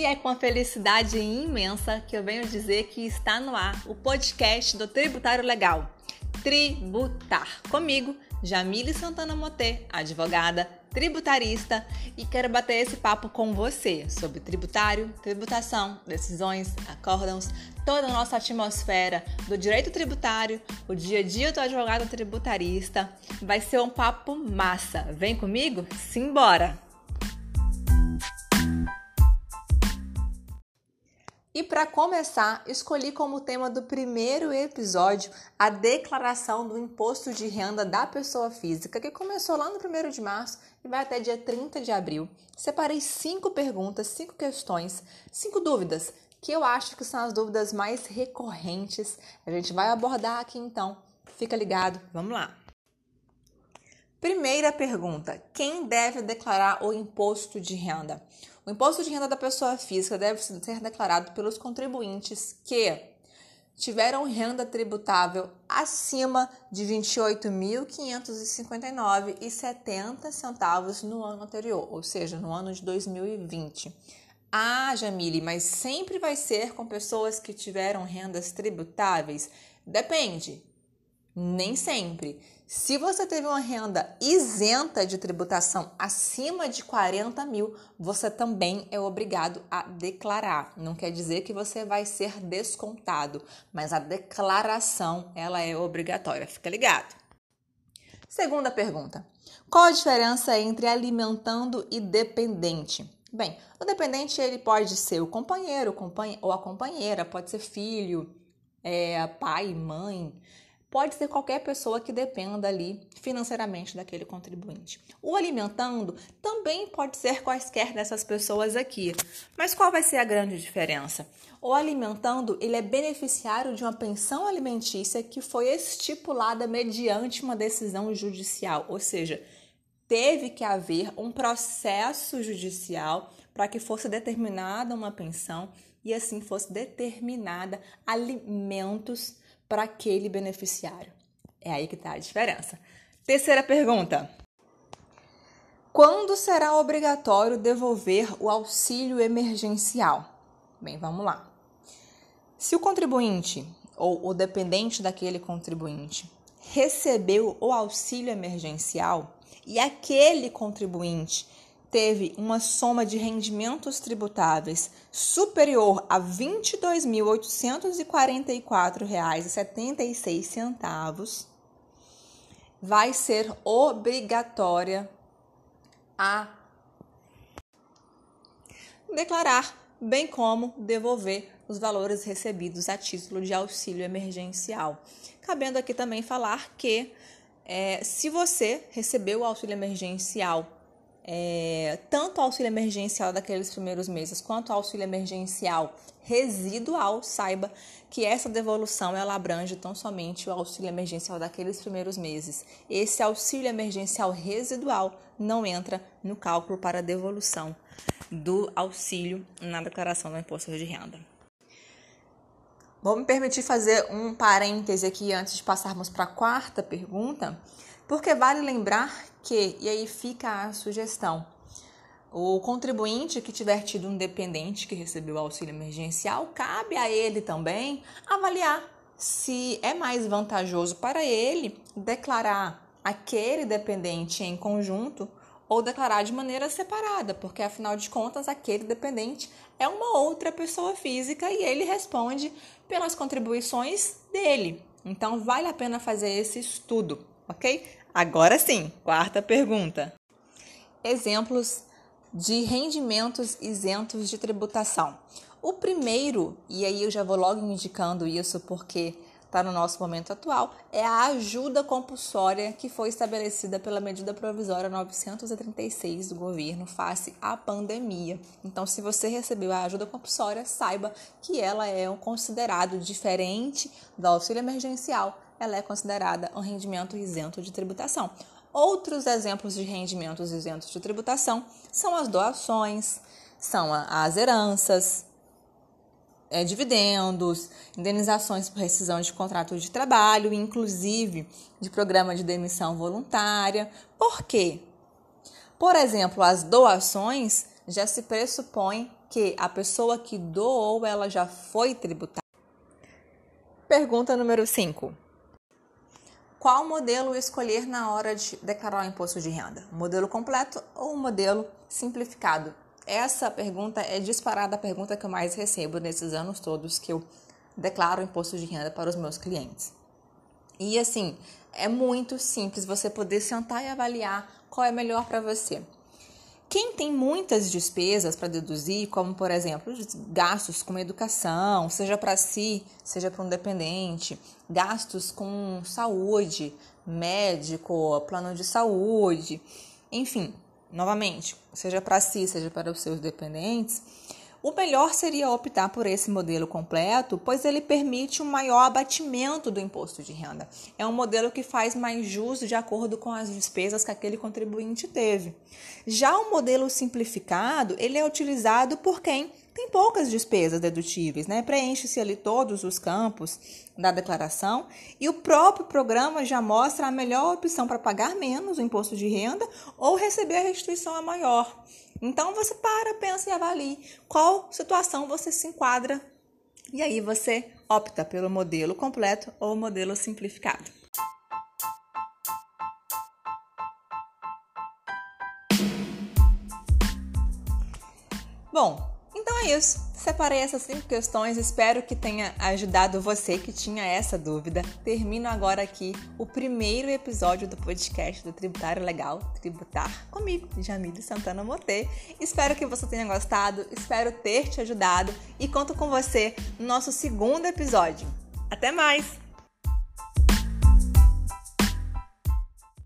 E é com a felicidade imensa que eu venho dizer que está no ar o podcast do Tributário Legal. Tributar. Comigo, Jamile Santana Motê, advogada, tributarista, e quero bater esse papo com você sobre tributário, tributação, decisões, acórdãos, toda a nossa atmosfera do direito tributário, o dia a dia do advogado tributarista. Vai ser um papo massa. Vem comigo? Simbora! E para começar, escolhi como tema do primeiro episódio a declaração do imposto de renda da pessoa física, que começou lá no 1 de março e vai até dia 30 de abril. Separei cinco perguntas, cinco questões, cinco dúvidas que eu acho que são as dúvidas mais recorrentes. A gente vai abordar aqui então. Fica ligado, vamos lá. Primeira pergunta: quem deve declarar o imposto de renda? O imposto de renda da pessoa física deve ser declarado pelos contribuintes que tiveram renda tributável acima de R$ 28.559,70 no ano anterior, ou seja, no ano de 2020. Ah, Jamile, mas sempre vai ser com pessoas que tiveram rendas tributáveis? Depende. Nem sempre. Se você teve uma renda isenta de tributação acima de 40 mil, você também é obrigado a declarar. Não quer dizer que você vai ser descontado, mas a declaração ela é obrigatória. Fica ligado. Segunda pergunta: qual a diferença entre alimentando e dependente? Bem, o dependente ele pode ser o companheiro ou a companheira, pode ser filho, é, pai, mãe pode ser qualquer pessoa que dependa ali financeiramente daquele contribuinte. O alimentando também pode ser quaisquer dessas pessoas aqui. Mas qual vai ser a grande diferença? O alimentando, ele é beneficiário de uma pensão alimentícia que foi estipulada mediante uma decisão judicial, ou seja, teve que haver um processo judicial para que fosse determinada uma pensão e assim fosse determinada alimentos para aquele beneficiário. É aí que está a diferença. Terceira pergunta: Quando será obrigatório devolver o auxílio emergencial? Bem, vamos lá. Se o contribuinte ou o dependente daquele contribuinte recebeu o auxílio emergencial e aquele contribuinte teve uma soma de rendimentos tributáveis superior a R$ 22.844,76, vai ser obrigatória a declarar, bem como devolver os valores recebidos a título de auxílio emergencial. Cabendo aqui também falar que é, se você recebeu o auxílio emergencial é, tanto o auxílio emergencial daqueles primeiros meses quanto o auxílio emergencial residual, saiba que essa devolução ela abrange tão somente o auxílio emergencial daqueles primeiros meses. Esse auxílio emergencial residual não entra no cálculo para devolução do auxílio na declaração do imposto de renda. Vou me permitir fazer um parêntese aqui antes de passarmos para a quarta pergunta, porque vale lembrar que, e aí fica a sugestão, o contribuinte que tiver tido um dependente que recebeu auxílio emergencial, cabe a ele também avaliar se é mais vantajoso para ele declarar aquele dependente em conjunto ou declarar de maneira separada, porque afinal de contas aquele dependente é uma outra pessoa física e ele responde pelas contribuições dele. Então vale a pena fazer esse estudo, ok? Agora sim, quarta pergunta. Exemplos de rendimentos isentos de tributação. O primeiro, e aí eu já vou logo indicando isso porque está no nosso momento atual, é a ajuda compulsória que foi estabelecida pela medida provisória 936 do governo face à pandemia. Então, se você recebeu a ajuda compulsória, saiba que ela é um considerado diferente do auxílio emergencial ela é considerada um rendimento isento de tributação. Outros exemplos de rendimentos isentos de tributação são as doações, são as heranças, é, dividendos, indenizações por rescisão de contrato de trabalho, inclusive de programa de demissão voluntária. Por quê? Por exemplo, as doações já se pressupõe que a pessoa que doou ela já foi tributada. Pergunta número 5. Qual modelo escolher na hora de declarar o imposto de renda? O modelo completo ou o modelo simplificado? Essa pergunta é disparada a pergunta que eu mais recebo nesses anos todos que eu declaro imposto de renda para os meus clientes. E assim, é muito simples você poder sentar e avaliar qual é melhor para você. Quem tem muitas despesas para deduzir, como por exemplo, gastos com educação, seja para si, seja para um dependente, gastos com saúde, médico, plano de saúde, enfim, novamente, seja para si, seja para os seus dependentes, o melhor seria optar por esse modelo completo, pois ele permite um maior abatimento do imposto de renda. É um modelo que faz mais justo de acordo com as despesas que aquele contribuinte teve. Já o modelo simplificado, ele é utilizado por quem tem poucas despesas dedutíveis, né? Preenche-se ali todos os campos da declaração e o próprio programa já mostra a melhor opção para pagar menos o imposto de renda ou receber a restituição a maior. Então você para, pensa e avalie qual situação você se enquadra e aí você opta pelo modelo completo ou modelo simplificado. Bom, então é isso. Separei essas cinco questões, espero que tenha ajudado você que tinha essa dúvida. Termino agora aqui o primeiro episódio do podcast do Tributário Legal, Tributar, comigo, Jamile Santana Motê. Espero que você tenha gostado, espero ter te ajudado e conto com você no nosso segundo episódio. Até mais!